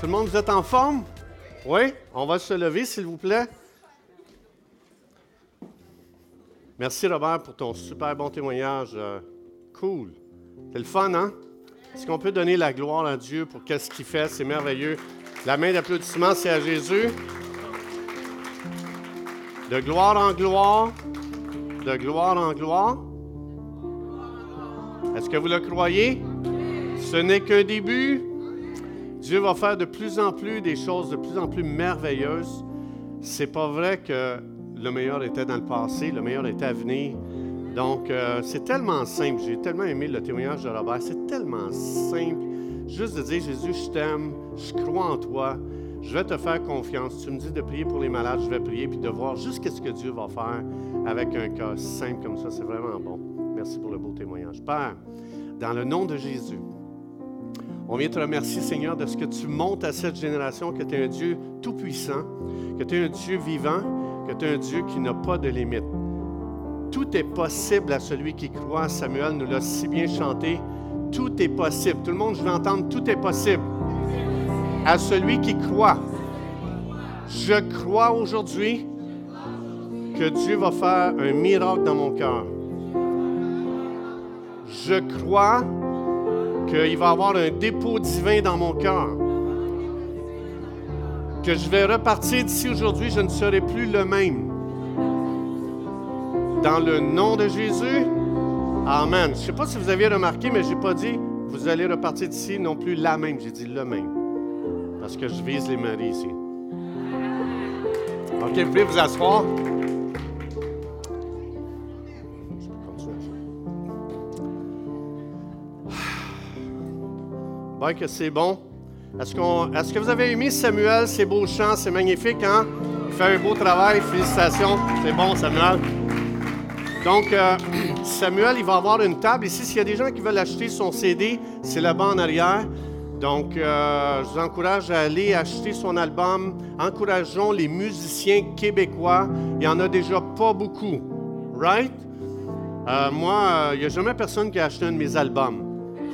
Tout le monde, vous êtes en forme? Oui? On va se lever, s'il vous plaît. Merci Robert pour ton super bon témoignage. Euh, cool. C'est le fun, hein? Est-ce qu'on peut donner la gloire à Dieu pour qu'est-ce qu'il fait? C'est merveilleux. La main d'applaudissement, c'est à Jésus. De gloire en gloire. De gloire en gloire. Est-ce que vous le croyez? Ce n'est qu'un début. Dieu va faire de plus en plus des choses de plus en plus merveilleuses. C'est pas vrai que le meilleur était dans le passé, le meilleur était à venir. Donc, euh, c'est tellement simple. J'ai tellement aimé le témoignage de Robert. C'est tellement simple. Juste de dire, Jésus, je t'aime, je crois en toi, je vais te faire confiance. Tu me dis de prier pour les malades, je vais prier, puis de voir juste ce que Dieu va faire avec un cas simple comme ça. C'est vraiment bon. Merci pour le beau témoignage. Père, dans le nom de Jésus, on vient te remercier, Seigneur, de ce que tu montes à cette génération, que tu es un Dieu tout-puissant, que tu es un Dieu vivant, que tu es un Dieu qui n'a pas de limite. Tout est possible à celui qui croit. Samuel nous l'a si bien chanté. Tout est possible. Tout le monde, je veux entendre, tout est possible. À celui qui croit. Je crois aujourd'hui que Dieu va faire un miracle dans mon cœur. Je crois qu'il va y avoir un dépôt divin dans mon cœur. Que je vais repartir d'ici aujourd'hui, je ne serai plus le même. Dans le nom de Jésus, Amen. Je ne sais pas si vous aviez remarqué, mais je n'ai pas dit vous allez repartir d'ici non plus la même. J'ai dit le même. Parce que je vise les maris ici. OK, vous pouvez vous asseoir. Ben, que c'est bon. Est-ce, qu'on, est-ce que vous avez aimé Samuel, ses beaux chants, c'est magnifique, hein? Il fait un beau travail, félicitations. C'est bon, Samuel. Donc, euh, Samuel, il va avoir une table ici. S'il y a des gens qui veulent acheter son CD, c'est là-bas en arrière. Donc, euh, je vous encourage à aller acheter son album. Encourageons les musiciens québécois. Il n'y en a déjà pas beaucoup. Right? Euh, moi, il n'y a jamais personne qui a acheté un de mes albums.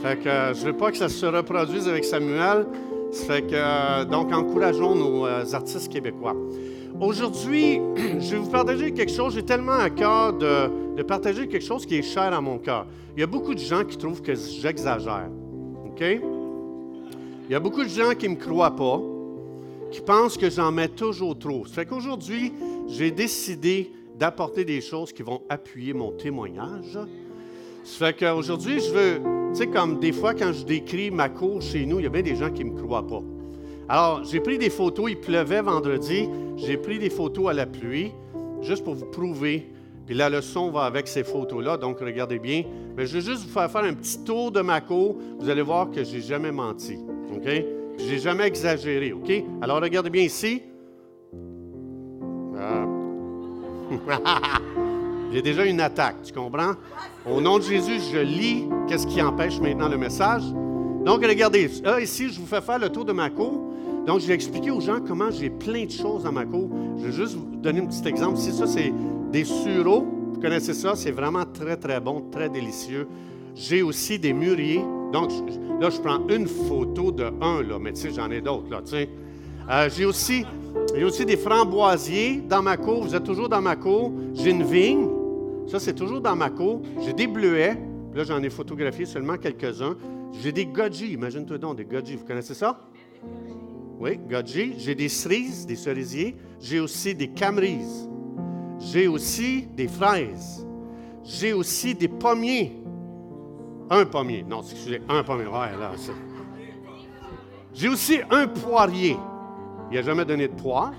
Fait que je ne veux pas que ça se reproduise avec Samuel. Fait que, donc, encourageons nos artistes québécois. Aujourd'hui, je vais vous partager quelque chose. J'ai tellement à cœur de, de, partager quelque chose qui est cher à mon cœur. Il y a beaucoup de gens qui trouvent que j'exagère. OK? Il y a beaucoup de gens qui ne me croient pas, qui pensent que j'en mets toujours trop. Ça fait qu'aujourd'hui, j'ai décidé d'apporter des choses qui vont appuyer mon témoignage. Ça fait qu'aujourd'hui, je veux, tu sais, comme des fois quand je décris ma cour chez nous, il y a bien des gens qui ne me croient pas. Alors, j'ai pris des photos, il pleuvait vendredi, j'ai pris des photos à la pluie, juste pour vous prouver. Puis la leçon va avec ces photos-là, donc regardez bien. Mais je vais juste vous faire faire un petit tour de ma cour. Vous allez voir que j'ai jamais menti, OK? Je n'ai jamais exagéré, OK? Alors regardez bien ici. Ah. j'ai déjà une attaque, tu comprends? Au nom de Jésus, je lis qu'est-ce qui empêche maintenant le message. Donc, regardez, là, ici, je vous fais faire le tour de ma cour. Donc, je vais expliquer aux gens comment j'ai plein de choses dans ma cour. Je vais juste vous donner un petit exemple. Si ça, c'est des sureaux. Vous connaissez ça? C'est vraiment très, très bon, très délicieux. J'ai aussi des mûriers. Donc, là, je prends une photo de un, là, mais tu sais, j'en ai d'autres, là. Euh, j'ai aussi des framboisiers dans ma cour. Vous êtes toujours dans ma cour. J'ai une vigne. Ça, c'est toujours dans ma cour. J'ai des bleuets. Là, j'en ai photographié seulement quelques-uns. J'ai des goji. Imagine-toi donc, des goji. Vous connaissez ça? Oui, goji. J'ai des cerises, des cerisiers. J'ai aussi des camerises. J'ai aussi des fraises. J'ai aussi des pommiers. Un pommier. Non, excusez, un pommier. Ouais, là, J'ai aussi un poirier. Il n'a jamais donné de poire.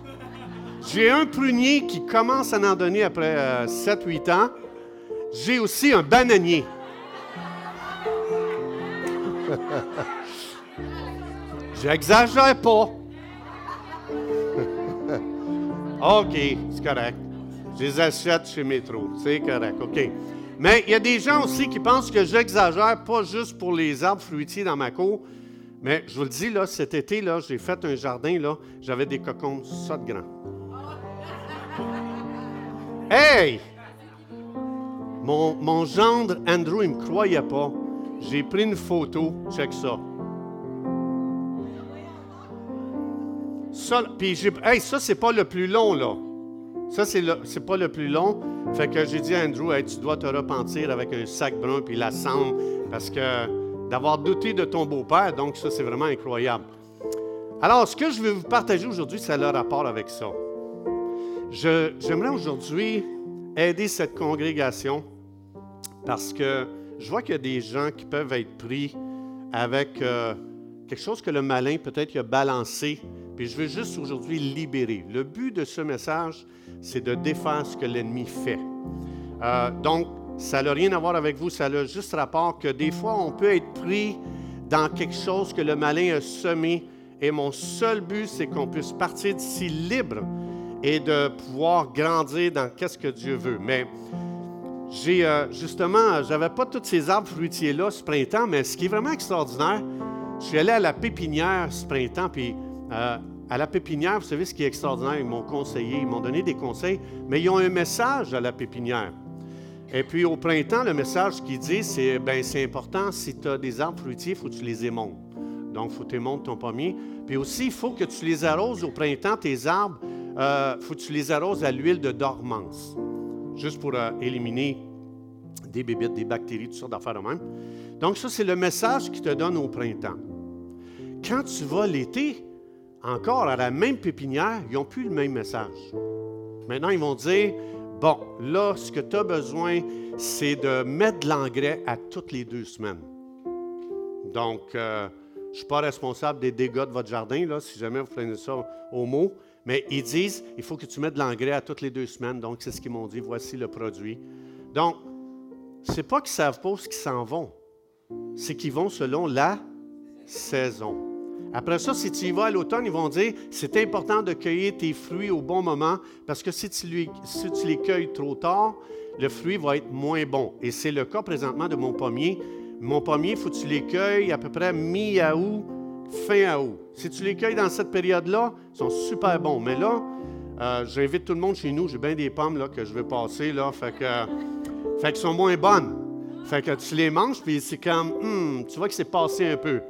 J'ai un prunier qui commence à en donner après 7-8 ans. J'ai aussi un bananier. J'exagère pas. OK, c'est correct. Je les achète chez Métro. C'est correct, OK. Mais il y a des gens aussi qui pensent que j'exagère, pas juste pour les arbres fruitiers dans ma cour, mais je vous le dis, là, cet été, là, j'ai fait un jardin, là, j'avais des cocons ça de grand. Hey! Mon, mon gendre, Andrew, il ne me croyait pas. J'ai pris une photo, check ça. Ça, puis j'ai, hey, ça, c'est pas le plus long, là. Ça, c'est, le, c'est pas le plus long. Fait que j'ai dit à Andrew, tu dois te repentir avec un sac brun puis la cendre, parce que d'avoir douté de ton beau-père, donc ça, c'est vraiment incroyable. Alors, ce que je vais vous partager aujourd'hui, ça a le rapport avec ça. J'aimerais aujourd'hui aider cette congrégation parce que je vois qu'il y a des gens qui peuvent être pris avec euh, quelque chose que le malin peut-être a balancé puis je veux juste aujourd'hui libérer. Le but de ce message, c'est de défaire ce que l'ennemi fait. Euh, donc, ça n'a rien à voir avec vous, ça a juste rapport que des fois, on peut être pris dans quelque chose que le malin a semé. Et mon seul but, c'est qu'on puisse partir d'ici libre et de pouvoir grandir dans qu'est-ce que Dieu veut. Mais j'ai euh, justement, j'avais pas tous ces arbres fruitiers-là ce printemps, mais ce qui est vraiment extraordinaire, je suis allé à la pépinière ce printemps, puis euh, à la pépinière, vous savez ce qui est extraordinaire, ils m'ont conseillé, ils m'ont donné des conseils, mais ils ont un message à la pépinière. Et puis au printemps, le message qu'ils disent, c'est ben c'est important, si tu as des arbres fruitiers, il faut que tu les émontes. Donc, il faut que tu émontes ton pommier. Puis aussi, il faut que tu les arroses au printemps, tes arbres, euh, faut que tu les arroses à l'huile de dormance, juste pour euh, éliminer des bébites, des bactéries, toutes sortes d'affaires même. Donc, ça, c'est le message qu'ils te donnent au printemps. Quand tu vas l'été, encore à la même pépinière, ils n'ont plus le même message. Maintenant, ils vont dire, bon, là, ce que tu as besoin, c'est de mettre de l'engrais à toutes les deux semaines. Donc, euh, je ne suis pas responsable des dégâts de votre jardin, là, si jamais vous prenez ça au mot, mais ils disent, il faut que tu mettes de l'engrais à toutes les deux semaines. Donc, c'est ce qu'ils m'ont dit, voici le produit. Donc, ce n'est pas qu'ils ne savent pas où ils s'en vont, c'est qu'ils vont selon la saison. Après ça, si tu y vas à l'automne, ils vont dire c'est important de cueillir tes fruits au bon moment parce que si tu, les cueilles trop tard, le fruit va être moins bon. Et c'est le cas présentement de mon pommier. Mon pommier, il faut que tu les cueilles à peu près mi-août, fin août. Si tu les cueilles dans cette période-là, ils sont super bons. Mais là, euh, j'invite tout le monde chez nous. J'ai bien des pommes là, que je vais passer. Là, fait que, fait qu'elles sont moins bonnes. Fait que tu les manges, puis c'est comme, hmm, tu vois que c'est passé un peu.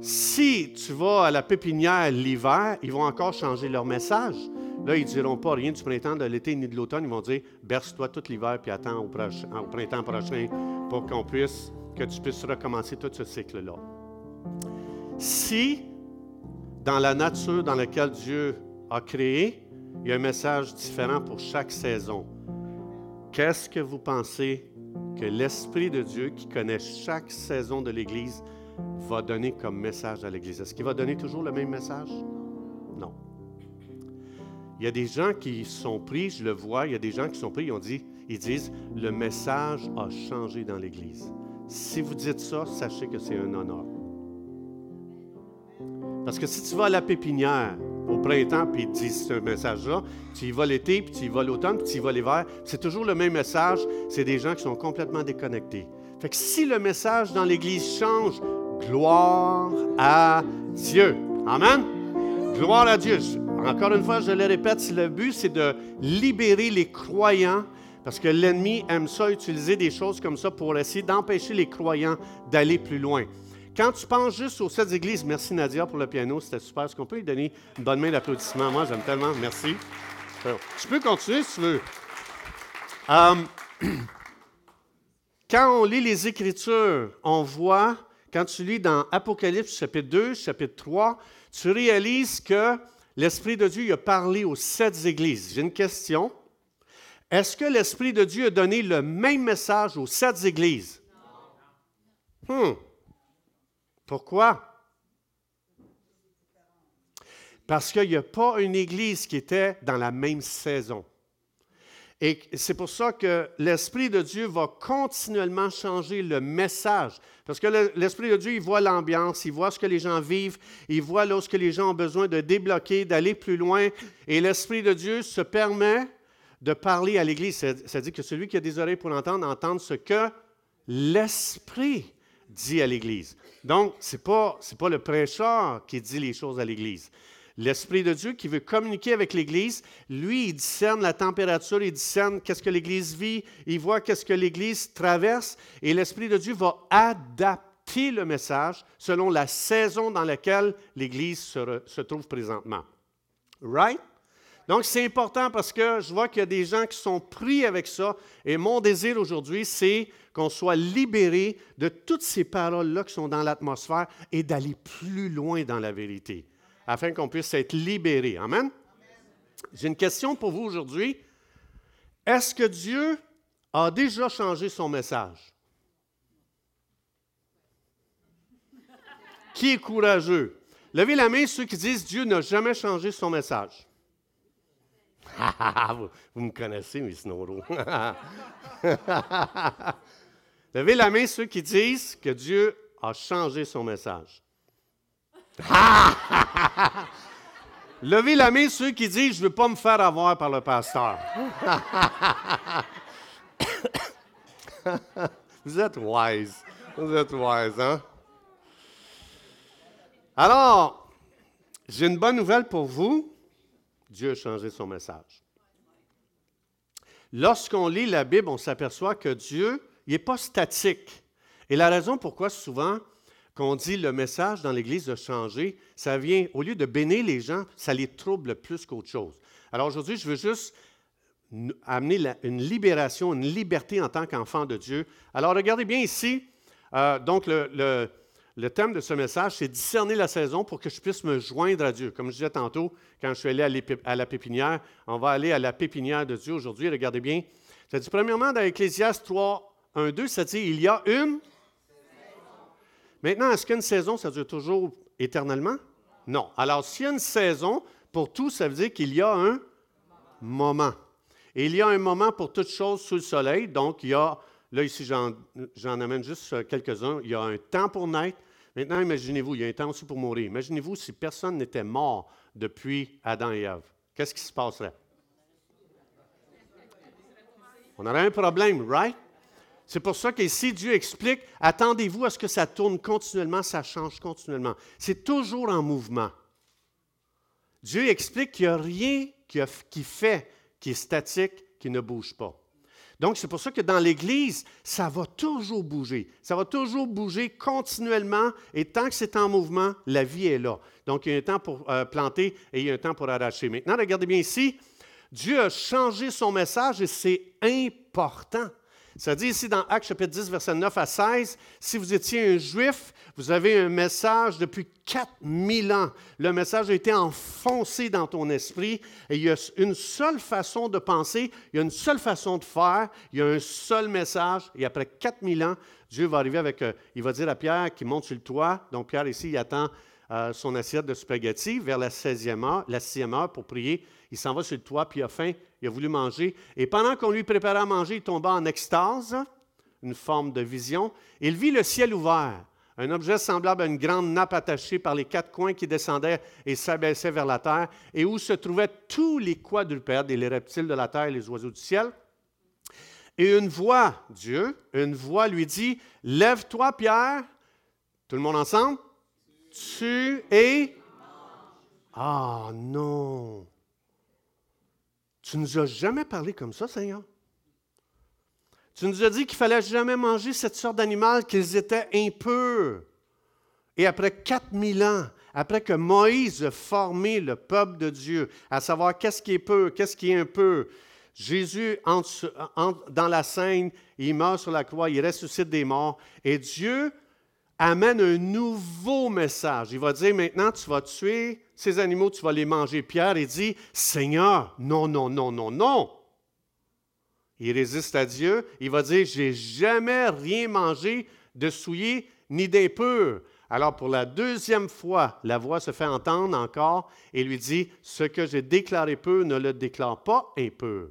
Si tu vas à la pépinière l'hiver, ils vont encore changer leur message. Là, ils ne diront pas rien du printemps, de l'été ni de l'automne. Ils vont dire berce-toi tout l'hiver puis attends au, printemps prochain pour qu'on puisse, que tu puisses recommencer tout ce cycle-là. Si, dans la nature dans laquelle Dieu a créé, il y a un message différent pour chaque saison, qu'est-ce que vous pensez que l'Esprit de Dieu, qui connaît chaque saison de l'Église, va donner comme message à l'Église? Est-ce qu'il va donner toujours le même message? Non. Il y a des gens qui sont pris, je le vois, il y a des gens qui sont pris, ils, ont dit, ils disent, le message a changé dans l'Église. Si vous dites ça, sachez que c'est un honneur. Parce que si tu vas à la pépinière au printemps, puis ils disent ce message-là, tu y vas l'été, puis tu y vas l'automne, puis tu y vas l'hiver, c'est toujours le même message, c'est des gens qui sont complètement déconnectés. Fait que si le message dans l'Église change, Gloire à Dieu. Amen? Gloire à Dieu. Encore une fois, je le répète, le but, c'est de libérer les croyants, parce que l'ennemi aime ça, utiliser des choses comme ça pour essayer d'empêcher les croyants d'aller plus loin. Quand tu penses juste aux sept églises, merci Nadia pour le piano, c'était super. Est-ce qu'on peut lui donner une bonne main d'applaudissement? Moi, j'aime tellement. Merci. Tu peux continuer si tu veux. Euh, quand on lit les Écritures, on voit quand tu lis dans Apocalypse chapitre 2, chapitre 3, tu réalises que l'Esprit de Dieu a parlé aux sept églises. J'ai une question. Est-ce que l'Esprit de Dieu a donné le même message aux sept églises? Non. Hmm. Pourquoi? Parce qu'il n'y a pas une église qui était dans la même saison. Et c'est pour ça que l'Esprit de Dieu va continuellement changer le message. Parce que l'Esprit de Dieu, il voit l'ambiance, il voit ce que les gens vivent, il voit lorsque les gens ont besoin de débloquer, d'aller plus loin. Et l'Esprit de Dieu se permet de parler à l'Église. Dit que celui qui a des oreilles pour entendre, entende ce que l'Esprit dit à l'Église. Donc, ce n'est pas, pas le prêcheur qui dit les choses à l'Église. L'Esprit de Dieu qui veut communiquer avec l'Église, lui, il discerne la température, il discerne qu'est-ce que l'Église vit, il voit qu'est-ce que l'Église traverse, et l'Esprit de Dieu va adapter le message selon la saison dans laquelle l'Église se, se trouve présentement. Right? Donc, c'est important parce que je vois qu'il y a des gens qui sont pris avec ça. Et mon désir aujourd'hui, c'est qu'on soit libéré de toutes ces paroles-là qui sont dans l'atmosphère et d'aller plus loin dans la vérité afin qu'on puisse être libéré. Amen? J'ai une question pour vous aujourd'hui. Est-ce que Dieu a déjà changé son message? Qui est courageux? Levez la main ceux qui disent Dieu n'a jamais changé son message. vous, vous, me connaissez, mes snoros. Levez la main ceux qui disent que Dieu a changé son message. Levez la main ceux qui disent Je ne veux pas me faire avoir par le pasteur. Vous êtes wise. Vous êtes wise, hein? Alors, j'ai une bonne nouvelle pour vous. Dieu a changé son message. Lorsqu'on lit la Bible, on s'aperçoit que Dieu, n'est pas statique. Et la raison pourquoi souvent qu'on dit le message dans l'Église a changé, ça vient, au lieu de bénir les gens, ça les trouble plus qu'autre chose. Alors aujourd'hui, je veux juste amener une libération, une liberté en tant qu'enfant de Dieu. Alors regardez bien ici, euh, donc le, thème de ce message, c'est discerner la saison pour que je puisse me joindre à Dieu. Comme je disais tantôt, quand je suis allé à, la pépinière, on va aller à la pépinière de Dieu aujourd'hui. Regardez bien. Ça dit premièrement dans Ecclésiaste 3, 1, 2, ça dit il y a une Maintenant, est-ce qu'une saison, ça dure toujours éternellement? Non. Alors, s'il y a une saison, pour tout, ça veut dire qu'il y a un moment. Et il y a un moment pour toutes choses sous le soleil. Donc, il y a, là ici, j'en amène juste quelques-uns. Il y a un temps pour naître. Maintenant, imaginez-vous, il y a un temps aussi pour mourir. Imaginez-vous si personne n'était mort depuis Adam et Ève. Qu'est-ce qui se passerait? On aurait un problème, right? C'est pour ça qu'ici, Dieu explique, attendez-vous à ce que ça tourne continuellement, ça change continuellement. C'est toujours en mouvement. Dieu explique qu'il n'y a rien qui fait qui est statique, qui ne bouge pas. Donc, c'est pour ça que dans l'Église, ça va toujours bouger. Ça va toujours bouger continuellement. Et tant que c'est en mouvement, la vie est là. Donc, il y a un temps pour euh, planter et il y a un temps pour arracher. Maintenant, regardez bien ici. Dieu a changé son message et c'est important. Ça dit ici dans Actes chapitre 10, verset 9 à 16, si vous étiez un juif, vous avez un message depuis 4000 ans. Le message a été enfoncé dans ton esprit et il y a une seule façon de penser, il y a une seule façon de faire, il y a un seul message. Et après 4000 ans, Dieu va arriver avec, euh, il va dire à Pierre qui monte sur le toit. Donc Pierre ici, il attend euh, son assiette de spaghettis vers la 16e heure, la 6e heure pour prier. Il s'en va sur le toit, puis il a faim, il a voulu manger. Et pendant qu'on lui préparait à manger, il tomba en extase, une forme de vision. Il vit le ciel ouvert, un objet semblable à une grande nappe attachée par les quatre coins qui descendait et s'abaissait vers la terre, et où se trouvaient tous les quadrupèdes et les reptiles de la terre et les oiseaux du ciel. Et une voix, Dieu, une voix lui dit, Lève-toi, Pierre. Tout le monde ensemble? Tu es... Ah non. Tu nous as jamais parlé comme ça, Seigneur. Tu nous as dit qu'il fallait jamais manger cette sorte d'animal, qu'ils étaient impurs. Et après 4000 ans, après que Moïse a formé le peuple de Dieu, à savoir qu'est-ce qui est peu, qu'est-ce qui est impur, Jésus entre, entre dans la scène, il meurt sur la croix, il ressuscite des morts, et Dieu amène un nouveau message. Il va dire maintenant, tu vas tuer ces animaux, tu vas les manger. Pierre, il dit, Seigneur, non, non, non, non, non. Il résiste à Dieu. Il va dire, j'ai jamais rien mangé de souillé ni d'impur. Alors pour la deuxième fois, la voix se fait entendre encore et lui dit, ce que j'ai déclaré peu ne le déclare pas impur.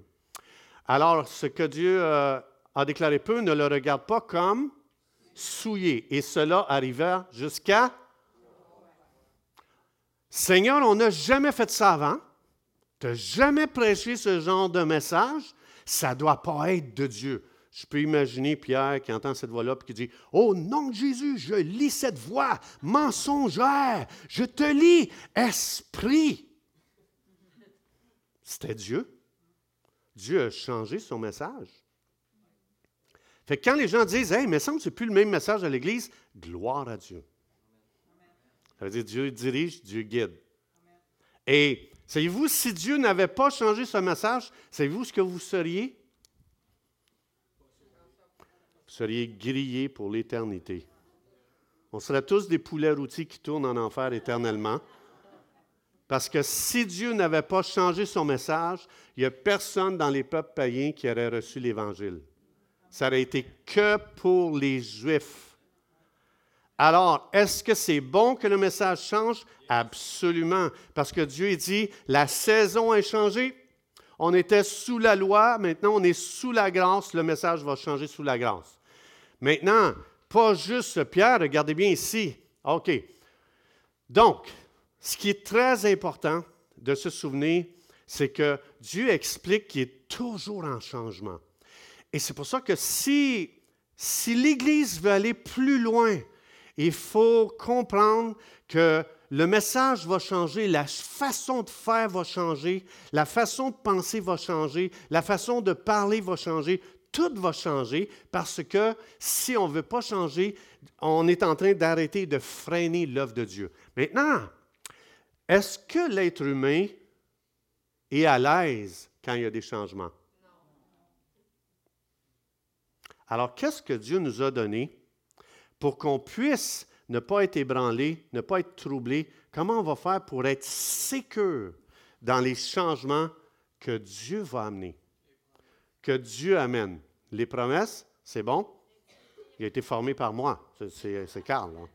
Alors, ce que Dieu euh, a déclaré peu ne le regarde pas comme souillé. Et cela arriva jusqu'à... Seigneur, on n'a jamais fait ça avant. Tu n'as jamais prêché ce genre de message. Ça ne doit pas être de Dieu. Je peux imaginer Pierre qui entend cette voix-là et qui dit Au nom de Jésus, je lis cette voix mensongère. Je te lis, esprit. C'était Dieu. Dieu a changé son message. Fait que quand les gens disent Hey, mais ça me c'est plus le même message à l'Église, gloire à Dieu. Ça veut dire Dieu dirige, Dieu guide. Et savez-vous, si Dieu n'avait pas changé ce message, savez-vous ce que vous seriez? Vous seriez grillés pour l'éternité. On serait tous des poulets rôtis qui tournent en enfer éternellement. Parce que si Dieu n'avait pas changé son message, il n'y a personne dans les peuples païens qui aurait reçu l'Évangile. Ça aurait été que pour les Juifs. Alors, est-ce que c'est bon que le message change? Absolument. Parce que Dieu dit, la saison a changé. On était sous la loi, maintenant on est sous la grâce. Le message va changer sous la grâce. Maintenant, pas juste Pierre, regardez bien ici. OK. Donc, ce qui est très important de se souvenir, c'est que Dieu explique qu'il est toujours en changement. Et c'est pour ça que si, si l'Église veut aller plus loin, il faut comprendre que le message va changer, la façon de faire va changer, la façon de penser va changer, la façon de parler va changer, tout va changer parce que si on ne veut pas changer, on est en train d'arrêter de freiner l'œuvre de Dieu. Maintenant, est-ce que l'être humain est à l'aise quand il y a des changements? Alors, qu'est-ce que Dieu nous a donné pour qu'on puisse ne pas être ébranlé, ne pas être troublé? Comment on va faire pour être sécure dans les changements que Dieu va amener, que Dieu amène? Les promesses, c'est bon? Il a été formé par moi. C'est Carl. Hein?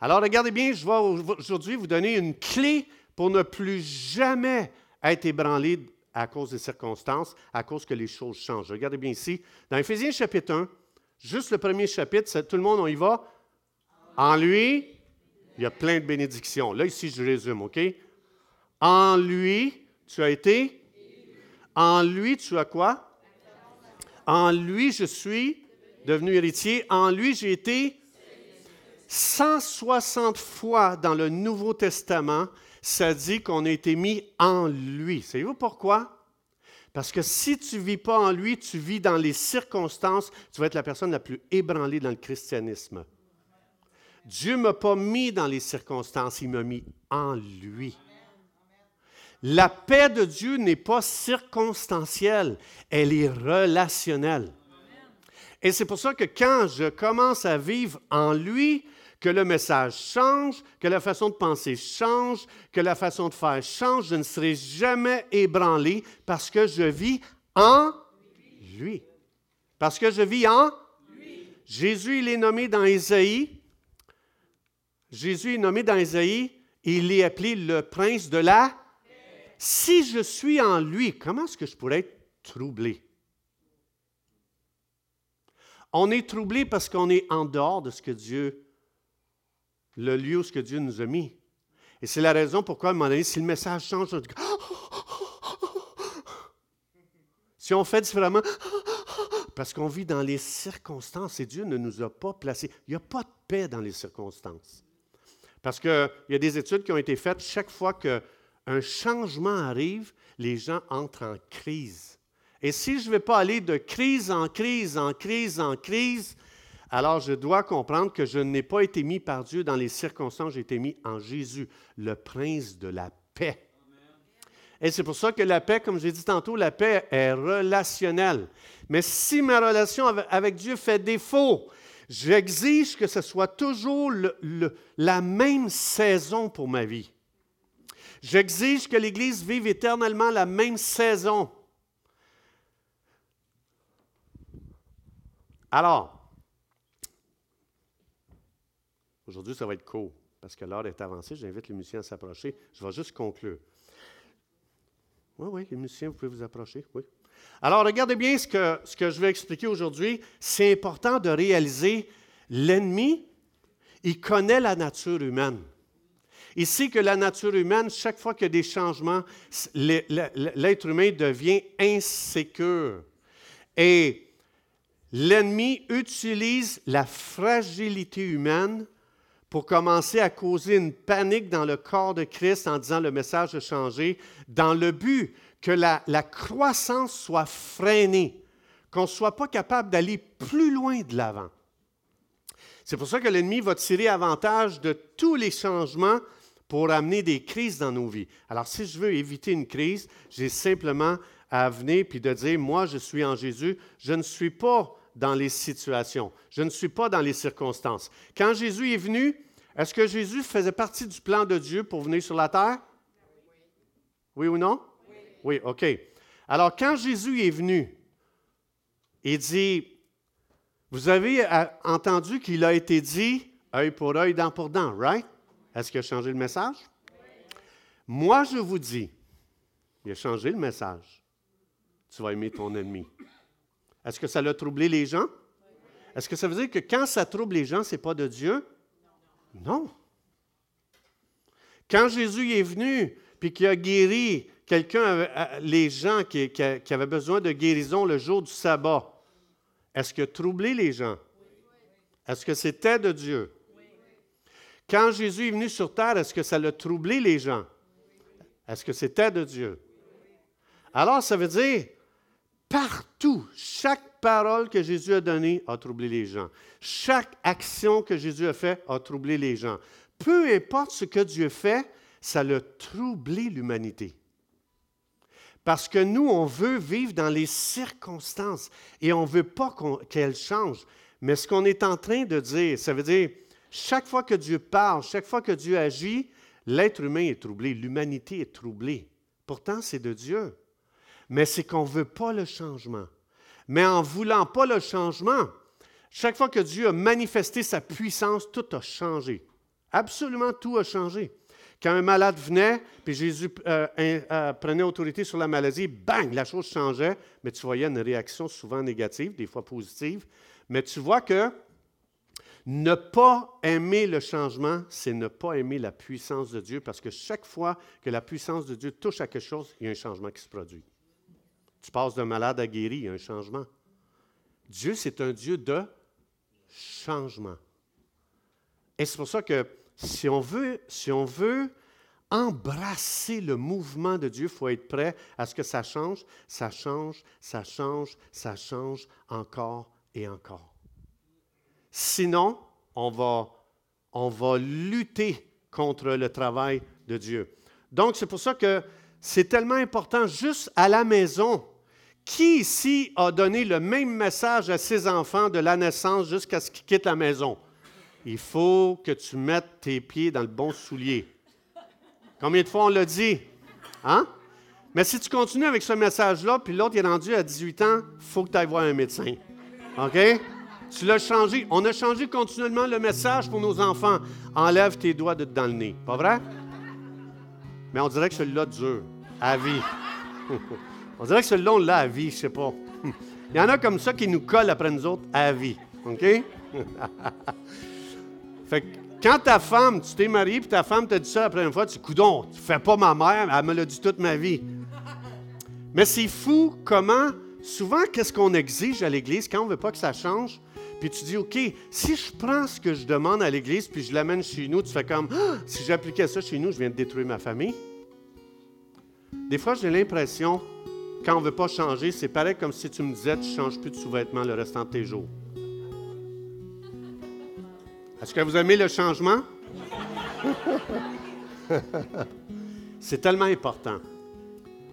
Alors, regardez bien, je vais aujourd'hui vous donner une clé pour ne plus jamais être ébranlé à cause des circonstances, à cause que les choses changent. Regardez bien ici, dans Éphésiens chapitre 1, juste le premier chapitre, tout le monde, on y va? En lui, il y a plein de bénédictions. Là, ici, je résume, OK? En lui, tu as été? En lui, tu as quoi? En lui, je suis devenu héritier. En lui, j'ai été 160 fois dans le Nouveau Testament, ça dit qu'on a été mis en lui. Savez-vous pourquoi? Parce que si tu ne vis pas en lui, tu vis dans les circonstances, tu vas être la personne la plus ébranlée dans le christianisme. Dieu ne m'a pas mis dans les circonstances, il m'a mis en lui. La paix de Dieu n'est pas circonstancielle, elle est relationnelle. Et c'est pour ça que quand je commence à vivre en lui, que le message change, que la façon de penser change, que la façon de faire change, je ne serai jamais ébranlé parce que je vis en lui. Parce que je vis en lui. Jésus, il est nommé dans Isaïe. Jésus est nommé dans Isaïe, il est appelé le prince de la. Si je suis en lui, comment est-ce que je pourrais être troublé? On est troublé parce qu'on est en dehors de ce que Dieu le lieu où ce que Dieu nous a mis. Et c'est la raison pourquoi, à un moment donné, si le message change, on dit, si on fait différemment, parce qu'on vit dans les circonstances et Dieu ne nous a pas placés. Il n'y a pas de paix dans les circonstances. Parce qu'il y a des études qui ont été faites, chaque fois qu'un changement arrive, les gens entrent en crise. Et si je ne vais pas aller de crise en crise, en crise, en crise, alors je dois comprendre que je n'ai pas été mis par Dieu dans les circonstances, j'ai été mis en Jésus, le prince de la paix. Et c'est pour ça que la paix, comme j'ai dit tantôt, la paix est relationnelle. Mais si ma relation avec Dieu fait défaut, j'exige que ce soit toujours la même saison pour ma vie. J'exige que l'Église vive éternellement la même saison. Alors, Aujourd'hui, ça va être court parce que l'heure est avancée. J'invite les musiciens à s'approcher. Je vais juste conclure. Oui, oui, les musiciens, vous pouvez vous approcher. Oui. Alors, regardez bien ce que, ce que je vais expliquer aujourd'hui. C'est important de réaliser l'ennemi, il connaît la nature humaine. Il sait que la nature humaine, chaque fois qu'il y a des changements, l'être humain devient insécure. Et l'ennemi utilise la fragilité humaine pour commencer à causer une panique dans le corps de Christ en disant le message a changé, dans le but que la, la croissance soit freinée, qu'on ne soit pas capable d'aller plus loin de l'avant. C'est pour ça que l'ennemi va tirer avantage de tous les changements pour amener des crises dans nos vies. Alors, si je veux éviter une crise, j'ai simplement à venir puis de dire, moi, je suis en Jésus, je ne suis pas dans les situations, je ne suis pas dans les circonstances. Quand Jésus est venu, est-ce que Jésus faisait partie du plan de Dieu pour venir sur la terre? Oui ou non? Oui, OK. Alors, quand Jésus est venu, il dit, vous avez euh, entendu qu'il a été dit œil pour œil, dent pour dent, right? Est-ce qu'il a changé le message? Moi, je vous dis, il a changé le message. Tu vas aimer ton ennemi. Est-ce que ça l'a troublé les gens? Est-ce que ça veut dire que quand ça trouble les gens, ce n'est pas de Dieu? Non. Quand Jésus est venu, puis qu'il a guéri quelqu'un, euh, les gens qui, avaient besoin de guérison le jour du sabbat, est-ce qu'il a troublé les gens? Est-ce que c'était de Dieu? Quand Jésus est venu sur terre, est-ce que ça l'a troublé les gens? Est-ce que c'était de Dieu? Alors, ça veut dire, partout, chaque parole que Jésus a donnée a troublé les gens. Chaque action que Jésus a faite a troublé les gens. Peu importe ce que Dieu fait, ça l'a troublé l'humanité. Parce que nous, on veut vivre dans les circonstances et on ne veut pas qu'elles changent. Mais ce qu'on est en train de dire, ça veut dire, chaque fois que Dieu parle, chaque fois que Dieu agit, l'être humain est troublé, l'humanité est troublée. Pourtant, c'est de Dieu. Mais c'est qu'on ne veut pas le changement. Mais en voulant pas le changement, chaque fois que Dieu a manifesté sa puissance, tout a changé. Absolument tout a changé. Quand un malade venait, puis Jésus euh, euh, prenait autorité sur la maladie, bang, la chose changeait, mais tu voyais une réaction souvent négative, des fois positive. Mais tu vois que ne pas aimer le changement, c'est ne pas aimer la puissance de Dieu, parce que chaque fois que la puissance de Dieu touche à quelque chose, il y a un changement qui se produit. Tu passes d'un malade à guéri, il y a un changement. Dieu, c'est un Dieu de changement. Et c'est pour ça que si on veut, si on veut embrasser le mouvement de Dieu, il faut être prêt à ce que ça change, ça change, ça change, ça change encore et encore. Sinon, on va, on va lutter contre le travail de Dieu. Donc, c'est pour ça que c'est tellement important, juste à la maison. Qui ici a donné le même message à ses enfants de la naissance jusqu'à ce qu'ils quittent la maison? Il faut que tu mettes tes pieds dans le bon soulier. Combien de fois on l'a dit? Hein? Mais si tu continues avec ce message-là, puis l'autre est rendu à 18 ans, il faut que tu ailles voir un médecin. OK? Tu l'as changé. On a changé continuellement le message pour nos enfants. Enlève tes doigts de dans le nez. Pas vrai? Mais on dirait que celui-là dure. À vie. on dirait que celui-là, on l'a à vie, je sais pas. Il y en a comme ça qui nous collent après nous autres à vie. OK? fait que quand ta femme, tu t'es marié, puis ta femme t'a dit ça la première fois, tu dis, coudon, tu fais pas ma mère, elle me l'a dit toute ma vie. Mais c'est fou comment, souvent, qu'est-ce qu'on exige à l'Église quand on ne veut pas que ça change? Puis tu dis, OK, si je prends ce que je demande à l'Église, puis je l'amène chez nous, tu fais comme, ah, si j'appliquais ça chez nous, je viens de détruire ma famille. Des fois, j'ai l'impression, quand on ne veut pas changer, c'est pareil comme si tu me disais, tu ne changes plus de sous-vêtements le restant de tes jours. Est-ce que vous aimez le changement? c'est tellement important.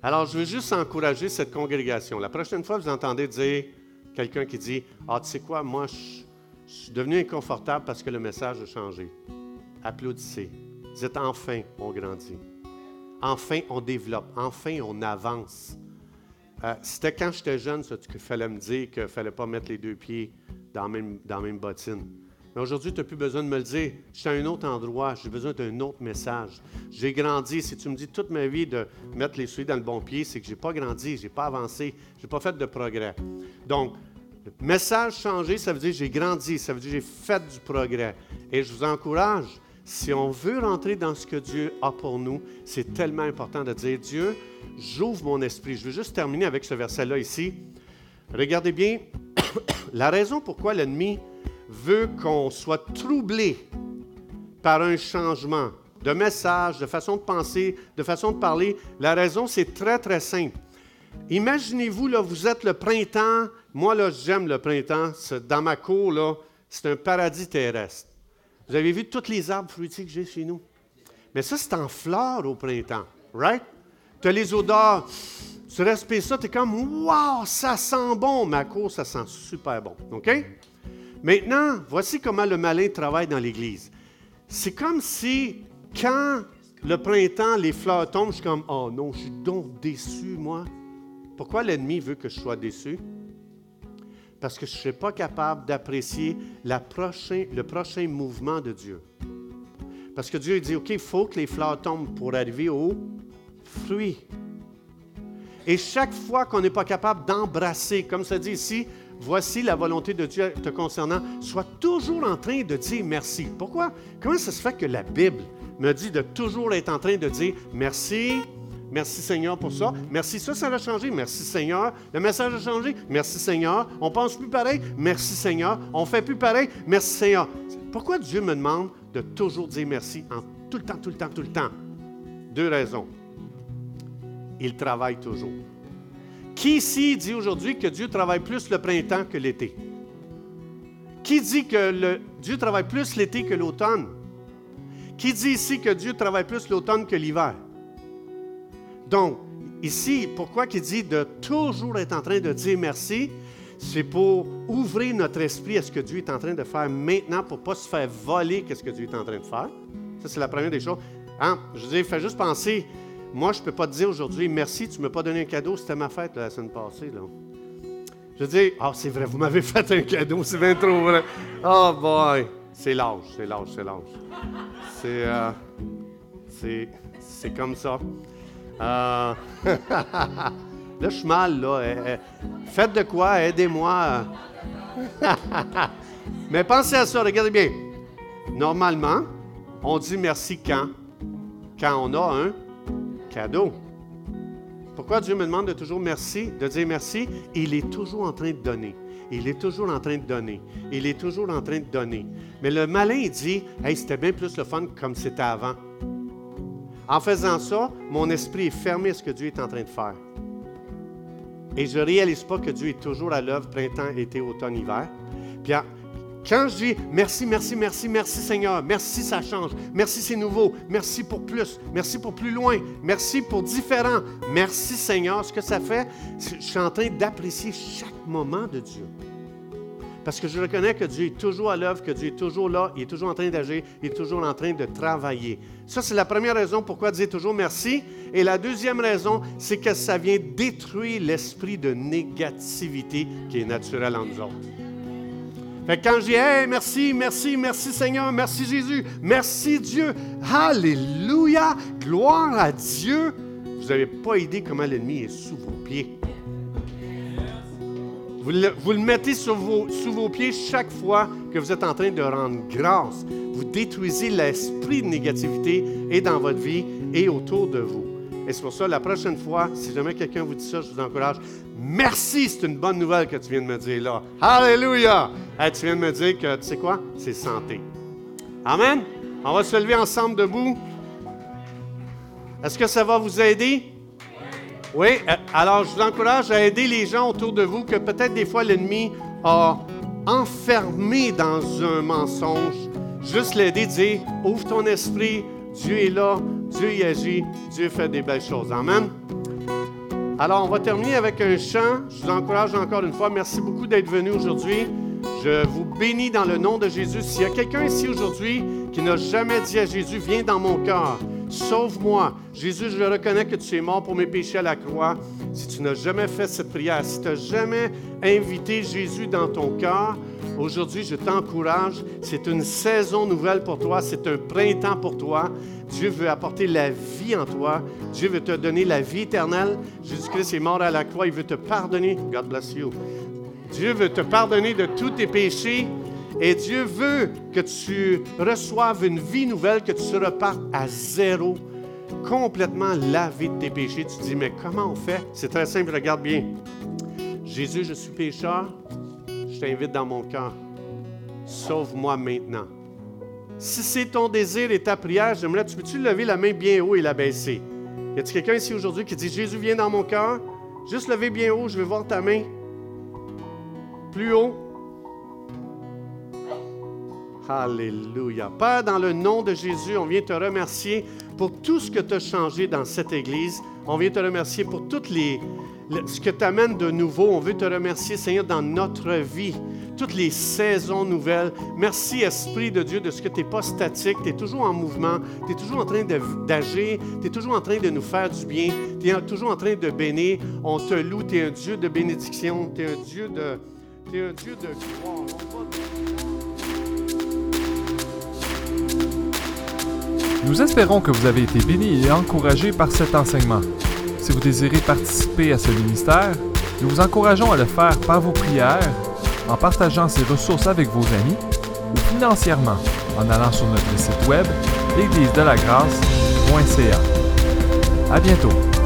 Alors, je veux juste encourager cette congrégation. La prochaine fois, vous entendez dire, quelqu'un qui dit Ah, tu sais quoi, moi, je, suis devenu inconfortable parce que le message a changé. Applaudissez. Dites enfin, on grandit. Enfin, on développe. Enfin, on avance. Euh, c'était quand j'étais jeune, ça, qu'il fallait me dire qu'il ne fallait pas mettre les deux pieds dans la même, dans même bottine. Mais aujourd'hui, tu n'as plus besoin de me le dire. Je suis à un autre endroit, j'ai besoin d'un autre message. J'ai grandi. Si tu me dis toute ma vie de mettre les souliers dans le bon pied, c'est que je n'ai pas grandi, je n'ai pas avancé, je n'ai pas fait de progrès. Donc, message changé, ça veut dire j'ai grandi, ça veut dire j'ai fait du progrès. Et je vous encourage, si on veut rentrer dans ce que Dieu a pour nous, c'est tellement important de dire Dieu, j'ouvre mon esprit. Je veux juste terminer avec ce verset-là ici. Regardez bien, la raison pourquoi l'ennemi veut qu'on soit troublé par un changement de message, de façon de penser, de façon de parler, la raison, c'est très, très simple. Imaginez-vous, là, vous êtes le printemps. Moi, là, j'aime le printemps. Dans ma cour, là, c'est un paradis terrestre. Vous avez vu tous les arbres fruitiers que j'ai chez nous? Mais ça, c'est en fleurs au printemps, right? Tu as les odeurs. Tu respires ça, tu es comme, wow, ça sent bon. Ma cour, ça sent super bon. OK? Maintenant, voici comment le malin travaille dans l'Église. C'est comme si, quand le printemps, les fleurs tombent, je suis comme, oh non, je suis donc déçu, moi. Pourquoi l'ennemi veut que je sois déçu? Parce que je ne suis pas capable d'apprécier le prochain mouvement de Dieu. Parce que Dieu dit, OK, il faut que les fleurs tombent pour arriver au fruit. Et chaque fois qu'on n'est pas capable d'embrasser, comme ça dit ici, voici la volonté de Dieu te concernant, sois toujours en train de dire merci. Pourquoi? Comment ça se fait que la Bible me dit de toujours être en train de dire merci, Merci Seigneur pour ça. Merci, ça, ça a changé. Merci Seigneur. Le message a changé. Merci Seigneur. On pense plus pareil. Merci Seigneur. On fait plus pareil. Merci Seigneur. Pourquoi Dieu me demande de toujours dire merci en tout le temps, tout le temps, tout le temps? Deux raisons. Il travaille toujours. Qui ici dit aujourd'hui que Dieu travaille plus le printemps que l'été? Qui dit que Dieu travaille plus l'été que l'automne? Qui dit ici que Dieu travaille plus l'automne que l'hiver? Donc, ici, pourquoi il dit de toujours être en train de dire merci? C'est pour ouvrir notre esprit à ce que Dieu est en train de faire maintenant pour ne pas se faire voler ce que Dieu est en train de faire. Ça, c'est la première des choses. Hein? Je veux dire, fais juste penser moi, je ne peux pas te dire aujourd'hui, merci, tu ne m'as pas donné un cadeau, c'était ma fête la semaine passée. Je dis, ah, c'est vrai, vous m'avez fait un cadeau, c'est bien trop vrai. Oh boy, c'est l'âge, c'est l'âge, c'est l'âge. C'est, euh, c'est comme ça. Euh, là, je suis mal, là. Faites de quoi, aidez-moi. Mais pensez à ça, regardez bien. Normalement, on dit merci quand? Quand on a un cadeau. Pourquoi Dieu me demande de toujours merci, de dire merci? Il est toujours en train de donner. Il est toujours en train de donner. Il est toujours en train de donner. Mais le malin dit, hey, c'était bien plus le fun comme c'était avant. En faisant ça, mon esprit est fermé à ce que Dieu est en train de faire. Et je ne réalise pas que Dieu est toujours à l'œuvre printemps, été, automne, hiver. Puis quand je dis merci, merci, merci, merci Seigneur, merci ça change, merci c'est nouveau, merci pour plus, merci pour plus loin, merci pour différent, merci Seigneur, ce que ça fait, je suis en train d'apprécier chaque moment de Dieu. Parce que je reconnais que Dieu est toujours à l'œuvre, que Dieu est toujours là, il est toujours en train d'agir, il est toujours en train de travailler. Ça, c'est la première raison pourquoi dire toujours merci. Et la deuxième raison, c'est que ça vient détruire l'esprit de négativité qui est naturel en nous autres. Fait quand je dis Hey, merci, merci, merci Seigneur, merci Jésus, merci Dieu, Alléluia, gloire à Dieu, vous n'avez pas idée comment l'ennemi est sous vos pieds. Vous le, mettez sous vos pieds chaque fois que vous êtes en train de rendre grâce. Vous détruisez l'esprit de négativité et dans votre vie et autour de vous. Et c'est pour ça, la prochaine fois, si jamais quelqu'un vous dit ça, je vous encourage, Merci, c'est une bonne nouvelle que tu viens de me dire là. Alléluia! tu viens de me dire que, tu sais quoi? C'est santé. Amen? On va se lever ensemble debout. Est-ce que ça va vous aider? Oui. Euh, alors, je vous encourage à aider les gens autour de vous que peut-être des fois l'ennemi a enfermé dans un mensonge. Juste l'aider, dire, ouvre ton esprit, Dieu est là, Dieu y agit, Dieu fait des belles choses. Amen. Alors, on va terminer avec un chant. Je vous encourage encore une fois. Merci beaucoup d'être venu aujourd'hui. Je vous bénis dans le nom de Jésus. S'il y a quelqu'un ici aujourd'hui qui n'a jamais dit à Jésus, viens dans mon cœur. Sauve-moi. Jésus, je reconnais que tu es mort pour mes péchés à la croix. Si tu n'as jamais fait cette prière, si tu n'as jamais invité Jésus dans ton cœur, aujourd'hui, je t'encourage. C'est une saison nouvelle pour toi. C'est un printemps pour toi. Dieu veut apporter la vie en toi. Dieu veut te donner la vie éternelle. Jésus-Christ est mort à la croix. Il veut te pardonner. God bless you. Dieu veut te pardonner de tous tes péchés. Et Dieu veut que tu reçoives une vie nouvelle, que tu repartes à zéro, complètement lavé de tes péchés. Tu te dis, mais comment on fait? C'est très simple, regarde bien. Jésus, je suis pécheur, je t'invite dans mon cœur. Sauve-moi maintenant. Si c'est ton désir et ta prière, j'aimerais, tu peux-tu lever la main bien haut et la baisser? Y a-t-il quelqu'un ici aujourd'hui qui dit, Jésus, viens dans mon cœur? Juste lever bien haut, je vais voir ta main. Plus haut. Alléluia. Père, dans le nom de Jésus, on vient te remercier pour tout ce que tu as changé dans cette Église. On vient te remercier pour toutes les, ce que tu amènes de nouveau. On veut te remercier, Seigneur, dans notre vie, toutes les saisons nouvelles. Merci, Esprit de Dieu, de ce que tu n'es pas statique, tu es toujours en mouvement, tu es toujours en train d'agir, tu es toujours en train de nous faire du bien, tu es toujours en train de bénir. On te loue, tu es un Dieu de bénédiction, tu es un Dieu de, es un Dieu de. Nous espérons que vous avez été bénis et encouragés par cet enseignement. Si vous désirez participer à ce ministère, nous vous encourageons à le faire par vos prières, en partageant ces ressources avec vos amis ou financièrement en allant sur notre site web l'église de la grâce.ca. À bientôt.